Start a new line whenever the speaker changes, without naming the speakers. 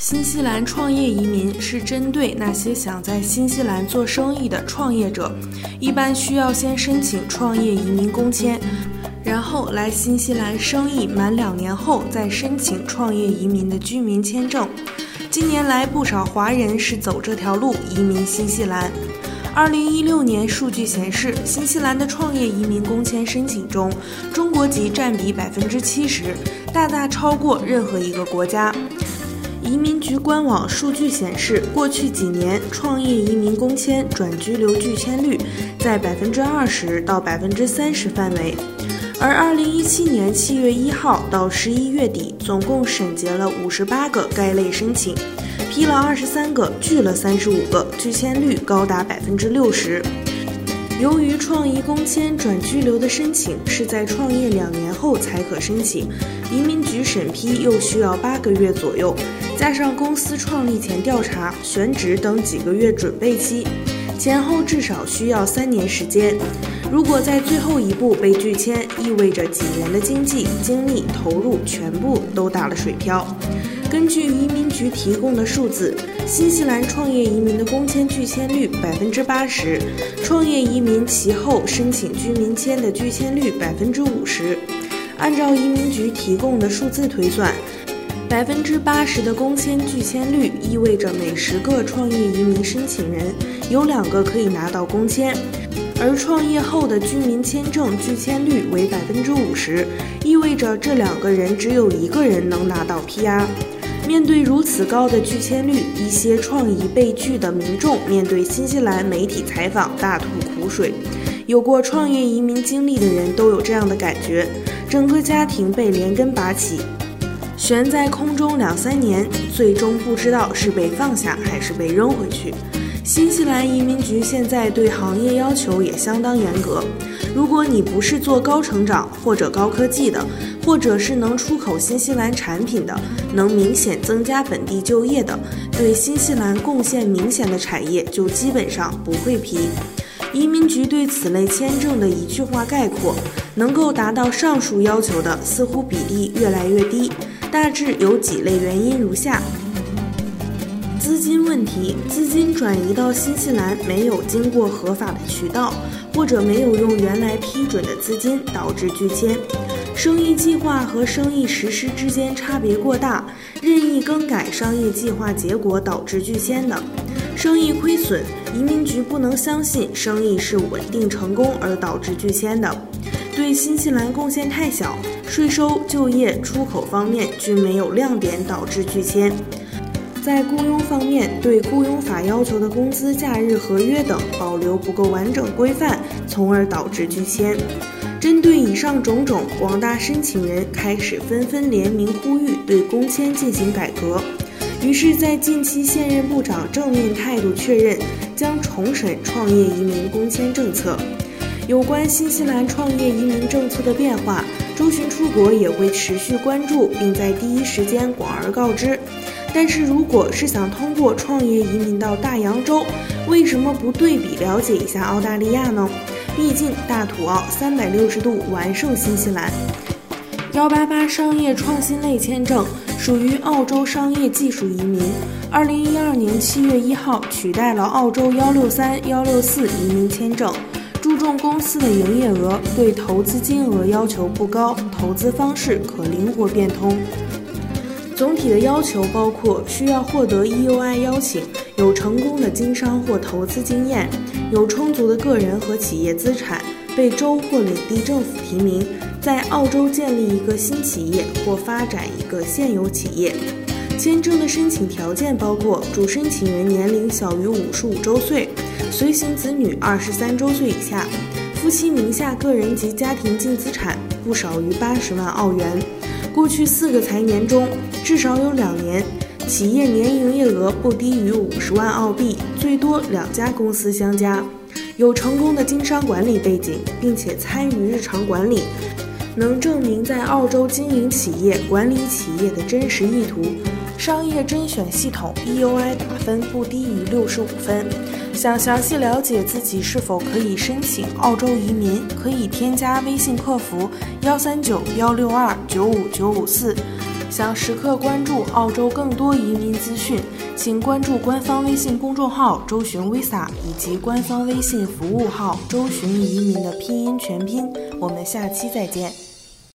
新西兰创业移民是针对那些想在新西兰做生意的创业者，一般需要先申请创业移民工签，然后来新西兰生意满两年后再申请创业移民的居民签证。近年来，不少华人是走这条路移民新西兰。二零一六年数据显示，新西兰的创业移民工签申请中，中国籍占比百分之七十，大大超过任何一个国家。移民局官网数据显示，过去几年创业移民工签转居留拒签率在百分之二十到百分之三十范围，而二零一七年七月一号到十一月底，总共审结了五十八个该类申请，批了二十三个，拒了三十五个，拒签率高达百分之六十。由于创意工签转居留的申请是在创业两年后才可申请，移民局审批又需要八个月左右，加上公司创立前调查、选址等几个月准备期，前后至少需要三年时间。如果在最后一步被拒签，意味着几年的经济、精力投入全部都打了水漂。根据移民局提供的数字，新西兰创业移民的工签拒签率百分之八十，创业移民其后申请居民签的拒签率百分之五十。按照移民局提供的数字推算，百分之八十的工签拒签率意味着每十个创业移民申请人有两个可以拿到工签。而创业后的居民签证拒签率为百分之五十，意味着这两个人只有一个人能拿到 PR。面对如此高的拒签率，一些创意被拒的民众面对新西兰媒体采访大吐苦水。有过创业移民经历的人都有这样的感觉：整个家庭被连根拔起，悬在空中两三年，最终不知道是被放下还是被扔回去。新西兰移民局现在对行业要求也相当严格。如果你不是做高成长或者高科技的，或者是能出口新西兰产品的，能明显增加本地就业的，对新西兰贡献明显的产业，就基本上不会批。移民局对此类签证的一句话概括：能够达到上述要求的，似乎比例越来越低。大致有几类原因如下。资金问题，资金转移到新西兰没有经过合法的渠道，或者没有用原来批准的资金，导致拒签。生意计划和生意实施之间差别过大，任意更改商业计划结果导致拒签的。生意亏损，移民局不能相信生意是稳定成功而导致拒签的。对新西兰贡献太小，税收、就业、出口方面均没有亮点导致拒签。在雇佣方面，对雇佣法要求的工资、假日合约等保留不够完整规范，从而导致拒签。针对以上种种，广大申请人开始纷纷联名呼吁对工签进行改革。于是，在近期，现任部长正面态度确认将重审创业移民工签政策。有关新西兰创业移民政策的变化，周巡出国也会持续关注，并在第一时间广而告之。但是，如果是想通过创业移民到大洋洲，为什么不对比了解一下澳大利亚呢？毕竟大土澳三百六十度完胜新西兰。幺八八商业创新类签证属于澳洲商业技术移民，二零一二年七月一号取代了澳洲幺六三幺六四移民签证，注重公司的营业额，对投资金额要求不高，投资方式可灵活变通。总体的要求包括需要获得 EUI 邀请，有成功的经商或投资经验，有充足的个人和企业资产，被州或领地政府提名，在澳洲建立一个新企业或发展一个现有企业。签证的申请条件包括主申请人年龄小于五十五周岁，随行子女二十三周岁以下，夫妻名下个人及家庭净资产不少于八十万澳元。过去四个财年中，至少有两年企业年营业额不低于五十万澳币，最多两家公司相加。有成功的经商管理背景，并且参与日常管理，能证明在澳洲经营企业、管理企业的真实意图。商业甄选系统 EUI 打分不低于六十五分。想详细了解自己是否可以申请澳洲移民，可以添加微信客服幺三九幺六二九五九五四。想时刻关注澳洲更多移民资讯，请关注官方微信公众号“周巡 Visa” 以及官方微信服务号“周巡移民”的拼音全拼。我们下期再见。